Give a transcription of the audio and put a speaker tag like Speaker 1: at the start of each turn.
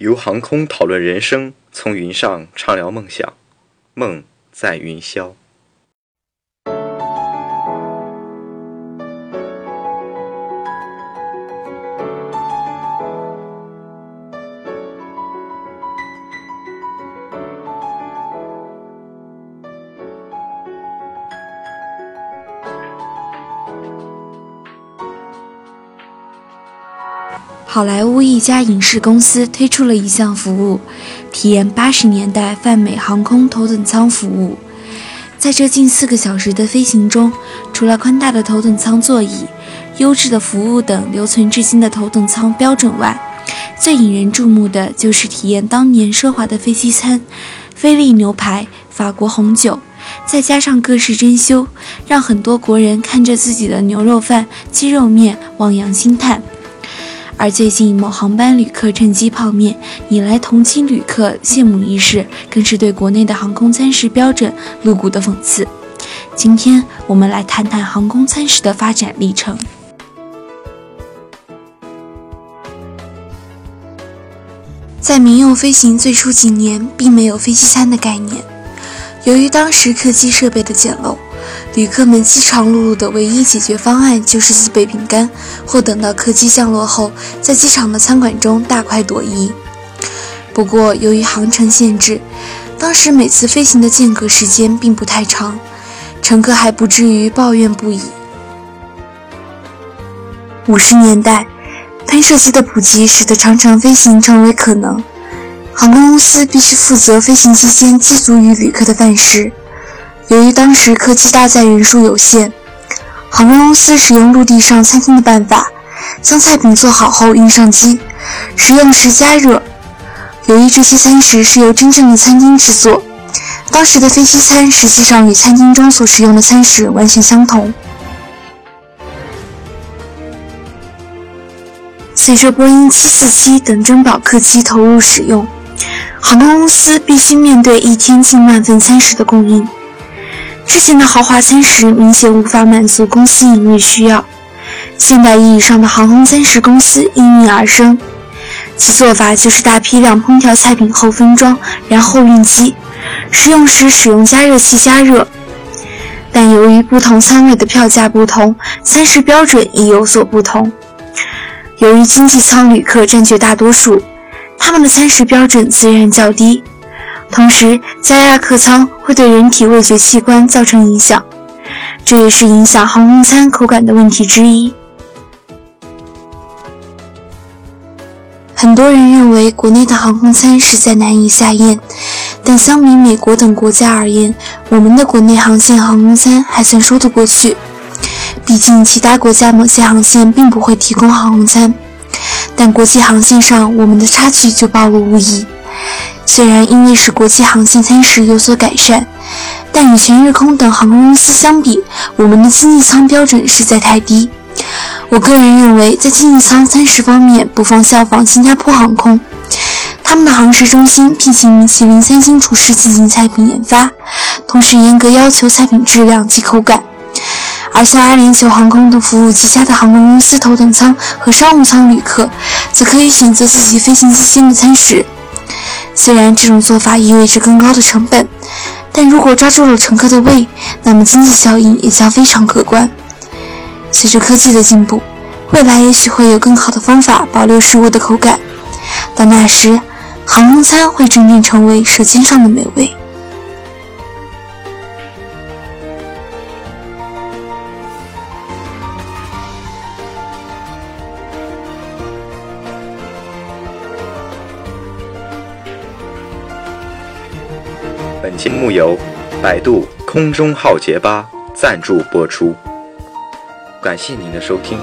Speaker 1: 由航空讨论人生，从云上畅聊梦想，梦在云霄。
Speaker 2: 好莱坞一家影视公司推出了一项服务，体验八十年代泛美航空头等舱服务。在这近四个小时的飞行中，除了宽大的头等舱座椅、优质的服务等留存至今的头等舱标准外，最引人注目的就是体验当年奢华的飞机餐——菲力牛排、法国红酒，再加上各式珍馐，让很多国人看着自己的牛肉饭、鸡肉面，望洋兴叹。而最近某航班旅客趁机泡面，引来同机旅客羡慕一事，更是对国内的航空餐食标准露骨的讽刺。今天我们来谈谈航空餐食的发展历程。在民用飞行最初几年，并没有飞机餐的概念，由于当时客机设备的简陋。旅客们饥肠辘辘的唯一解决方案就是自备饼干，或等到客机降落后，在机场的餐馆中大快朵颐。不过，由于航程限制，当时每次飞行的间隔时间并不太长，乘客还不至于抱怨不已。五十年代，喷射机的普及使得长城飞行成为可能，航空公司必须负责飞行期间机足与旅客的饭食。由于当时客机搭载人数有限，航空公司使用陆地上餐厅的办法，将菜品做好后运上机，食用时加热。由于这些餐食是由真正的餐厅制作，当时的飞机餐实际上与餐厅中所使用的餐食完全相同。随着波音747等珍宝客机投入使用，航空公司必须面对一天近万份餐食的供应。之前的豪华餐食明显无法满足公司营运需要，现代意义上的航空餐食公司应运而生，其做法就是大批量烹调菜品后分装，然后运机，食用时使用加热器加热。但由于不同舱位的票价不同，餐食标准亦有所不同。由于经济舱旅客占据大多数，他们的餐食标准自然较低。同时，加压客舱会对人体味觉器官造成影响，这也是影响航空餐口感的问题之一。很多人认为国内的航空餐实在难以下咽，但相比美国等国家而言，我们的国内航线航空餐还算说得过去。毕竟，其他国家某些航线并不会提供航空餐，但国际航线上我们的差距就暴露无遗。虽然因为使国际航线餐食有所改善，但与全日空等航空公司相比，我们的经济舱标准实在太低。我个人认为，在经济舱餐食方面，不妨效仿新加坡航空，他们的航食中心聘请米其林三星厨师进行菜品研发，同时严格要求菜品质量及口感。而像阿联酋航空等服务极佳的航空公司头等舱和商务舱旅客，则可以选择自己飞行期间的餐食。虽然这种做法意味着更高的成本，但如果抓住了乘客的胃，那么经济效益也将非常可观。随着科技的进步，未来也许会有更好的方法保留食物的口感。到那时，航空餐会真正成为舌尖上的美味。
Speaker 1: 本节目由百度空中浩劫吧赞助播出，感谢您的收听。